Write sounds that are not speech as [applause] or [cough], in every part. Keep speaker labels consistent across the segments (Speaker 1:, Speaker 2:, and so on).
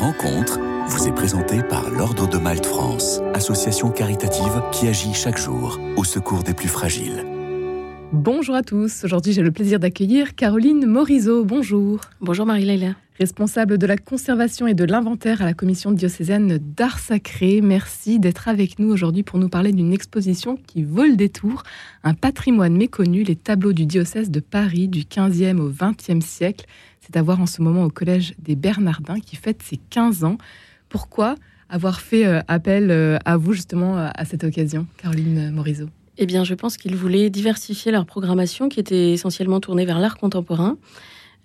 Speaker 1: rencontre vous est présentée par l'Ordre de Malte France, association caritative qui agit chaque jour au secours des plus fragiles.
Speaker 2: Bonjour à tous. Aujourd'hui, j'ai le plaisir d'accueillir Caroline Morizot. Bonjour.
Speaker 3: Bonjour Marie-Laila.
Speaker 2: Responsable de la conservation et de l'inventaire à la commission diocésaine d'art sacré. Merci d'être avec nous aujourd'hui pour nous parler d'une exposition qui vole des tours, un patrimoine méconnu, les tableaux du diocèse de Paris du 15e au 20e siècle. C'est à voir en ce moment au collège des Bernardins qui fête ses 15 ans. Pourquoi avoir fait euh, appel euh, à vous justement à cette occasion, Caroline Morizot
Speaker 3: eh bien, je pense qu'ils voulaient diversifier leur programmation qui était essentiellement tournée vers l'art contemporain.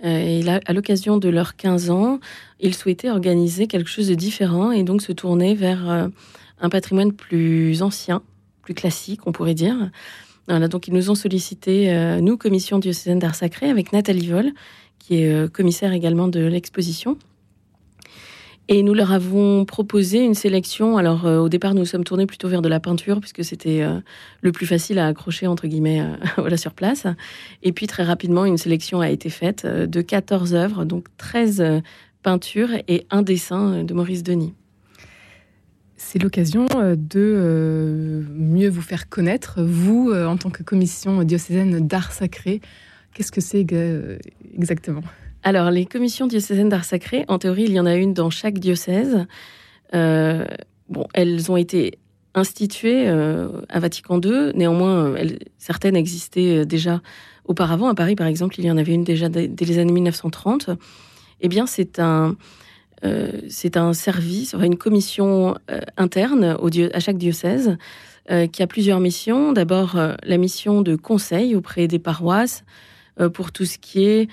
Speaker 3: Euh, et là, à l'occasion de leurs 15 ans, ils souhaitaient organiser quelque chose de différent et donc se tourner vers euh, un patrimoine plus ancien, plus classique, on pourrait dire. Voilà, donc ils nous ont sollicité, euh, nous, commission diocésaine d'art sacré, avec Nathalie Vol, qui est commissaire également de l'exposition. Et nous leur avons proposé une sélection. Alors, euh, au départ, nous sommes tournés plutôt vers de la peinture, puisque c'était euh, le plus facile à accrocher, entre guillemets, euh, [laughs] voilà, sur place. Et puis, très rapidement, une sélection a été faite de 14 œuvres, donc 13 peintures et un dessin de Maurice Denis.
Speaker 2: C'est l'occasion de mieux vous faire connaître, vous, en tant que commission diocésaine d'art sacré. Qu'est-ce que c'est exactement?
Speaker 3: Alors, les commissions diocésaines d'art sacré, en théorie, il y en a une dans chaque diocèse. Euh, bon, elles ont été instituées euh, à Vatican II. Néanmoins, certaines existaient déjà auparavant. À Paris, par exemple, il y en avait une déjà dès, les années 1930. Eh bien, c'est un, euh, un service, une commission interne au à chaque diocèse qui a plusieurs missions. D'abord, la mission de conseil auprès des paroisses pour tout ce qui est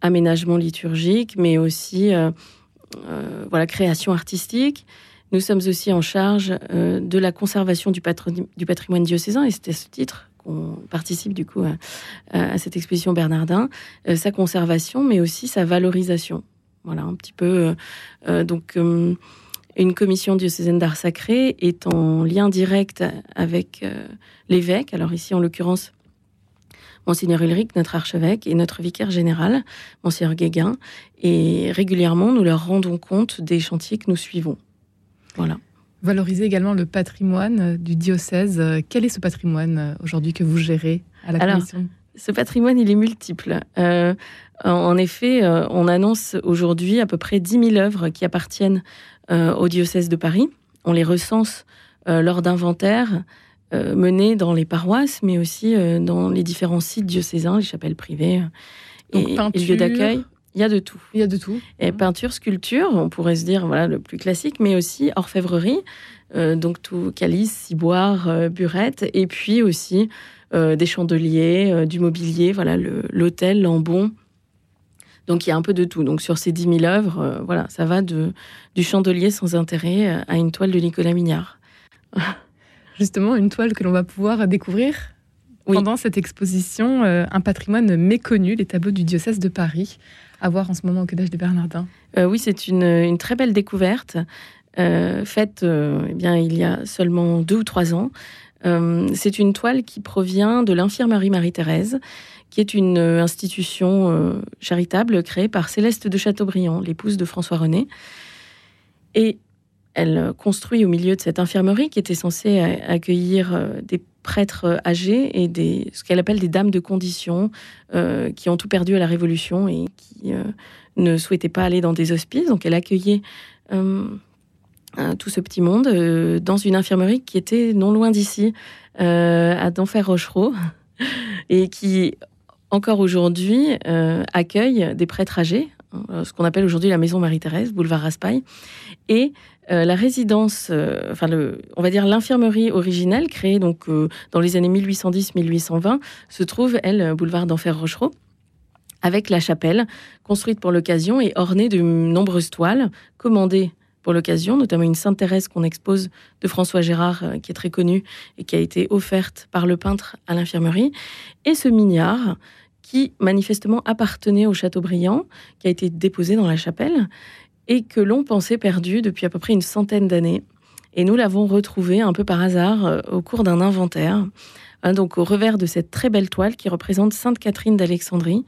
Speaker 3: aménagement liturgique, mais aussi euh, euh, voilà, création artistique. Nous sommes aussi en charge euh, de la conservation du, du, patrimoine diocésain, et c'est à ce titre qu'on participe du coup à, cette exposition Bernardin, sa conservation, mais aussi sa valorisation. Voilà, un petit peu. donc, une commission diocésaine d'art sacré est en lien direct avec l'évêque. Alors ici, en l'occurrence, Monseigneur Ulrich, notre archevêque, et notre vicaire général, Monseigneur Guéguin. Et régulièrement, nous leur rendons compte des chantiers que nous suivons. Voilà.
Speaker 2: Valoriser également le patrimoine du diocèse. Quel est ce patrimoine euh, aujourd'hui que vous gérez à la commission?
Speaker 3: ce patrimoine, il est multiple. Euh, en effet, euh, on annonce aujourd'hui à peu près 10 000 œuvres qui appartiennent au diocèse de Paris. On les recense lors d'inventaires euh, menées dans les paroisses, mais aussi euh, dans les différents sites diocésains, les chapelles privées
Speaker 2: euh, et, les lieux d'accueil.
Speaker 3: Il y a de tout.
Speaker 2: Il y a de tout.
Speaker 3: Et peinture, sculpture, on pourrait se dire voilà le plus classique, mais aussi orfèvrerie, donc tout calice, ciboire, burette, et puis aussi des chandeliers, du mobilier, voilà l'hôtel, l'ambon. Donc il y a un peu de tout. Donc sur ces 10 000 œuvres, voilà, ça va de, du chandelier sans intérêt à une toile de Nicolas Mignard. [laughs]
Speaker 2: justement une toile que l'on va pouvoir découvrir pendant cette exposition, euh, un patrimoine méconnu, les tableaux du diocèse de Paris, à voir en ce moment au Collège des Bernardins.
Speaker 3: Euh, oui, c'est une, très belle découverte, euh, faite eh bien, il y a seulement deux ou trois ans. c'est une toile qui provient de l'infirmerie Marie-Thérèse, qui est une institution charitable créée par Céleste de Chateaubriand, l'épouse de François René. Et elle construit au milieu de cette infirmerie qui était censée accueillir euh, des prêtres euh, âgés et des, ce qu'elle appelle des dames de condition euh, qui ont tout perdu à la Révolution et qui ne souhaitaient pas aller dans des hospices. Donc elle accueillait tout ce petit monde dans une infirmerie qui était non loin d'ici, à Denfert-Rochereau, [laughs] et qui encore aujourd'hui accueille des prêtres âgés, ce qu'on appelle aujourd'hui la maison Marie-Thérèse, boulevard Raspail, et euh, la résidence, euh, enfin on va dire l'infirmerie originelle créée donc euh, dans les années 1810-1820 se trouve elle boulevard d'Enfer Rochereau avec la chapelle construite pour l'occasion et ornée de nombreuses toiles commandées pour l'occasion, notamment une Sainte Thérèse qu'on expose de François Gérard qui est très connue et qui a été offerte par le peintre à l'infirmerie et ce mignard qui manifestement appartenait au Châteaubriand, qui a été déposé dans la chapelle et que l'on pensait perdu depuis à peu près une centaine d'années. Et nous l'avons retrouvé un peu par hasard euh, au cours d'un inventaire. Hein, donc au revers de cette très belle toile qui représente Sainte Catherine d'Alexandrie,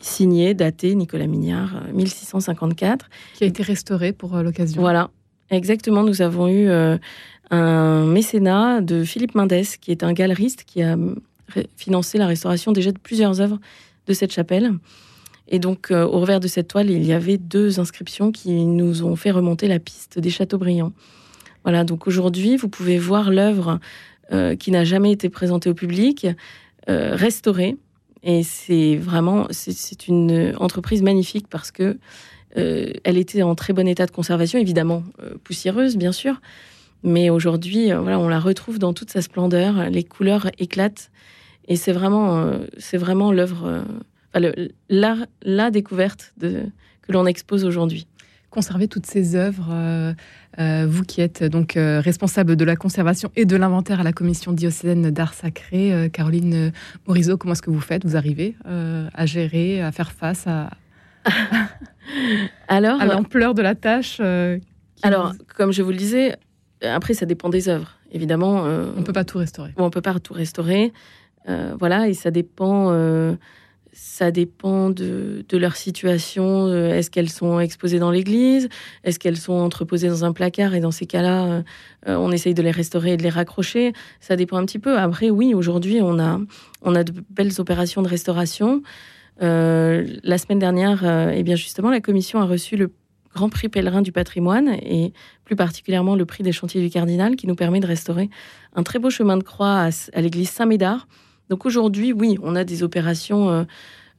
Speaker 3: signé, daté Nicolas Mignard, 1654.
Speaker 2: Qui a été restauré pour l'occasion.
Speaker 3: Voilà, exactement. Nous avons eu un mécénat de Philippe Mendes, qui est un galeriste qui a financé la restauration déjà de plusieurs œuvres de cette chapelle. Et donc, au revers de cette toile, il y avait deux inscriptions qui nous ont fait remonter la piste des Châteaubriand. Voilà, donc aujourd'hui, vous pouvez voir l'œuvre euh, qui n'a jamais été présentée au public, euh, restaurée. Et c'est vraiment, c'est une entreprise magnifique parce que euh, elle était en très bon état de conservation, évidemment poussiéreuse, bien sûr. Mais aujourd'hui, voilà, on la retrouve dans toute sa splendeur. Les couleurs éclatent. Et c'est vraiment, c'est vraiment l'œuvre, la, la découverte de, que l'on expose aujourd'hui
Speaker 2: conserver toutes ces œuvres euh, euh, Vous qui êtes donc euh, responsable de la conservation et de l'inventaire à la commission diocésaine d'art sacré, Caroline Morisot, comment est-ce que vous faites? Vous arrivez à gérer, à faire face à, [laughs] alors, à l'ampleur de la tâche
Speaker 3: Alors, comme je vous le disais, après, ça dépend des œuvres. Évidemment,
Speaker 2: on ne peut pas tout restaurer.
Speaker 3: On ne peut pas tout restaurer. voilà, et ça dépend ça dépend de, leur situation. Euh, est-ce qu'elles sont exposées dans l'église Est-ce qu'elles sont entreposées dans un placard Et dans ces cas-là, euh, euh, on essaye de les restaurer et de les raccrocher. Ça dépend un petit peu. Après, oui, aujourd'hui, on a, de belles opérations de restauration. la semaine dernière, eh bien justement, la commission a reçu le Grand Prix pèlerin du patrimoine et plus particulièrement le prix des chantiers du cardinal qui nous permet de restaurer un très beau chemin de croix à l'église Saint-Médard donc aujourd'hui, oui, on a des opérations euh,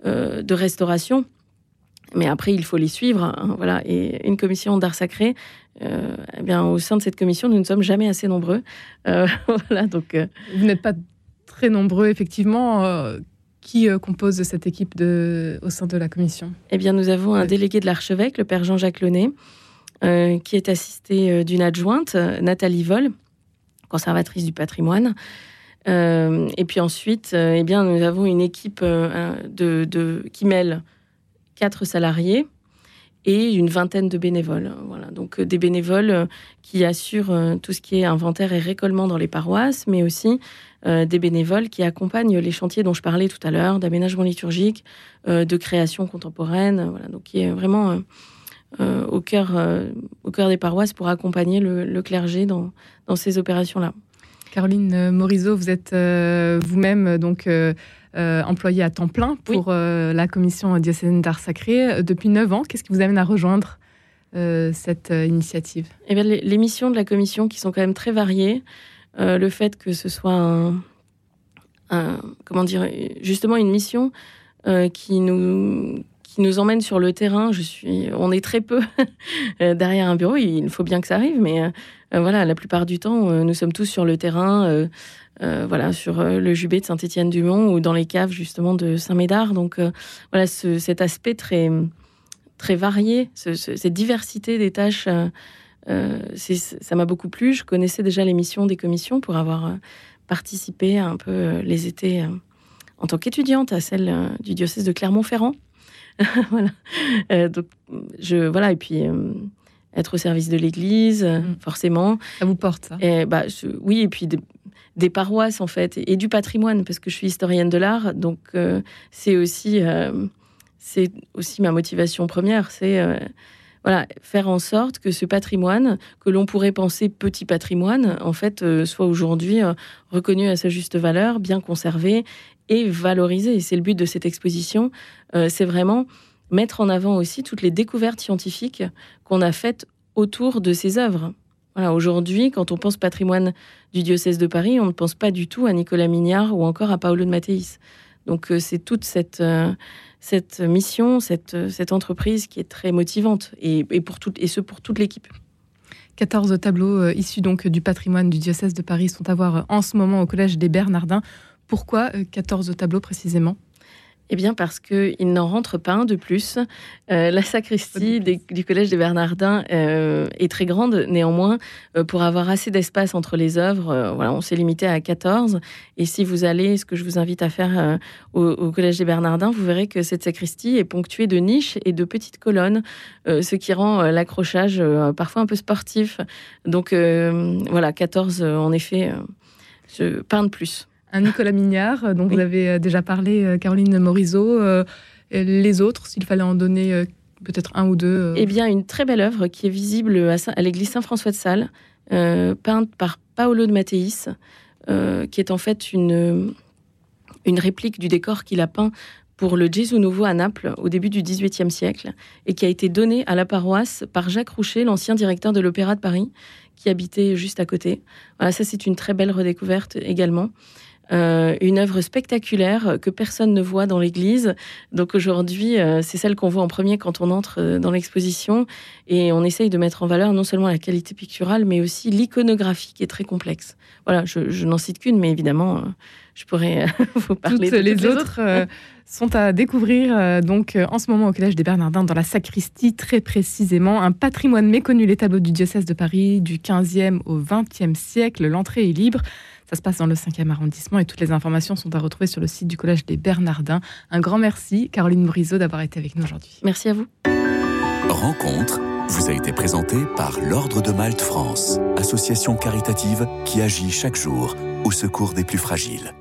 Speaker 3: euh, de restauration, mais après, il faut les suivre. Hein, voilà. Et une commission d'art sacré, euh, eh bien, au sein de cette commission, nous ne sommes jamais assez nombreux. [laughs] voilà, donc,
Speaker 2: Vous n'êtes pas très nombreux, effectivement. qui compose cette équipe de, au sein de la commission?
Speaker 3: Eh bien, nous avons un délégué de l'archevêque, le père Jean-Jacques Launay, qui est assisté d'une adjointe, Nathalie Vol, conservatrice du patrimoine. Euh, et puis ensuite, euh, eh bien, nous avons une équipe euh, qui mêle quatre salariés et une vingtaine de bénévoles. Voilà, donc des bénévoles qui assurent tout ce qui est inventaire et récollement dans les paroisses, mais aussi des bénévoles qui accompagnent les chantiers dont je parlais tout à l'heure, d'aménagement liturgique, de création contemporaine, voilà, donc qui est vraiment au, cœur, au cœur des paroisses pour accompagner le, clergé dans ces opérations-là.
Speaker 2: Caroline euh, Morisot, vous êtes euh, vous-même euh, donc employée à temps plein pour la commission diocésaine d'art sacré depuis 9 ans. Qu'est-ce qui vous amène à rejoindre cette initiative?
Speaker 3: Eh bien, les, missions de la commission qui sont quand même très variées. le fait que ce soit un, comment dire, justement une mission qui nous qui nous emmène sur le terrain. Je suis, on est très peu [laughs] derrière un bureau. Il faut bien que ça arrive, mais voilà, la plupart du temps, euh, nous sommes tous sur le terrain. Euh, voilà, sur le Jubé de Saint-Étienne-du-Mont ou dans les caves justement de Saint-Médard. Donc voilà, cet aspect très, très varié, cette diversité des tâches, ça m'a beaucoup plu. Je connaissais déjà les missions des commissions pour avoir participé un peu les étés en tant qu'étudiante à celle du diocèse de Clermont-Ferrand. [laughs] voilà. donc, je, voilà, et puis être au service de l'Église, mm. forcément.
Speaker 2: Ça vous porte, ça?
Speaker 3: Et, bah, Oui, et puis des, paroisses, en fait, et, du patrimoine, parce que je suis historienne de l'art, donc euh, c'est aussi, euh, c'est aussi ma motivation première, c'est euh, voilà, faire en sorte que ce patrimoine, que l'on pourrait penser petit patrimoine, en fait, soit aujourd'hui reconnu à sa juste valeur, bien conservé et valorisé. C'est le but de cette exposition, c'est vraiment mettre en avant aussi toutes les découvertes scientifiques qu'on a faites autour de ces œuvres. Voilà, aujourd'hui, quand on pense patrimoine du diocèse de Paris, on ne pense pas du tout à Nicolas Mignard ou encore à Paolo de Matteis. Donc euh, c'est toute cette, euh, cette mission, cette, cette entreprise qui est très motivante, et, pour tout, et ce pour toute l'équipe.
Speaker 2: 14 tableaux euh, issus donc du patrimoine du diocèse de Paris sont à voir en ce moment au Collège des Bernardins. Pourquoi 14 tableaux précisément?
Speaker 3: Eh bien, parce qu'il n'en rentre pas un de plus. Euh, la sacristie du Collège des Bernardins euh, est très grande, néanmoins, euh, pour avoir assez d'espace entre les œuvres, voilà, on s'est limité à 14. Et si vous allez, ce que je vous invite à faire au, Collège des Bernardins, vous verrez que cette sacristie est ponctuée de niches et de petites colonnes, ce qui rend l'accrochage parfois un peu sportif. Donc, voilà, 14, en effet, pas un de plus
Speaker 2: un Nicolas Mignard, dont vous avez euh, déjà parlé, euh, Caroline Morisot. Euh, les autres, s'il fallait en donner peut-être un ou deux
Speaker 3: Eh bien, une très belle œuvre qui est visible à, l'église Saint-François de Sales, peinte par Paolo de Matteis, qui est en fait une, une réplique du décor qu'il a peint pour le Gesù Novo à Naples au début du XVIIIe siècle et qui a été donné à la paroisse par Jacques Roucher, l'ancien directeur de l'Opéra de Paris, qui habitait juste à côté. Voilà, ça c'est une très belle redécouverte également. Euh, une œuvre spectaculaire que personne ne voit dans l'église. Donc aujourd'hui, euh, c'est celle qu'on voit en premier quand on entre euh, dans l'exposition. Et on essaye de mettre en valeur non seulement la qualité picturale, mais aussi l'iconographie qui est très complexe. Voilà, je, n'en cite qu'une, mais évidemment, je pourrais [laughs] vous parler
Speaker 2: toutes
Speaker 3: de
Speaker 2: les, autres. sont à découvrir donc en ce moment au Collège des Bernardins dans la sacristie très précisément un patrimoine méconnu les tableaux du diocèse de Paris du 15e au 20e siècle l'entrée est libre ça se passe dans le 5e arrondissement et toutes les informations sont à retrouver sur le site du Collège des Bernardins. Un grand merci, Caroline Morizot, d'avoir été avec nous aujourd'hui.
Speaker 3: Merci à vous.
Speaker 1: Rencontre vous a été présentée par l'Ordre de Malte France, association caritative qui agit chaque jour au secours des plus fragiles.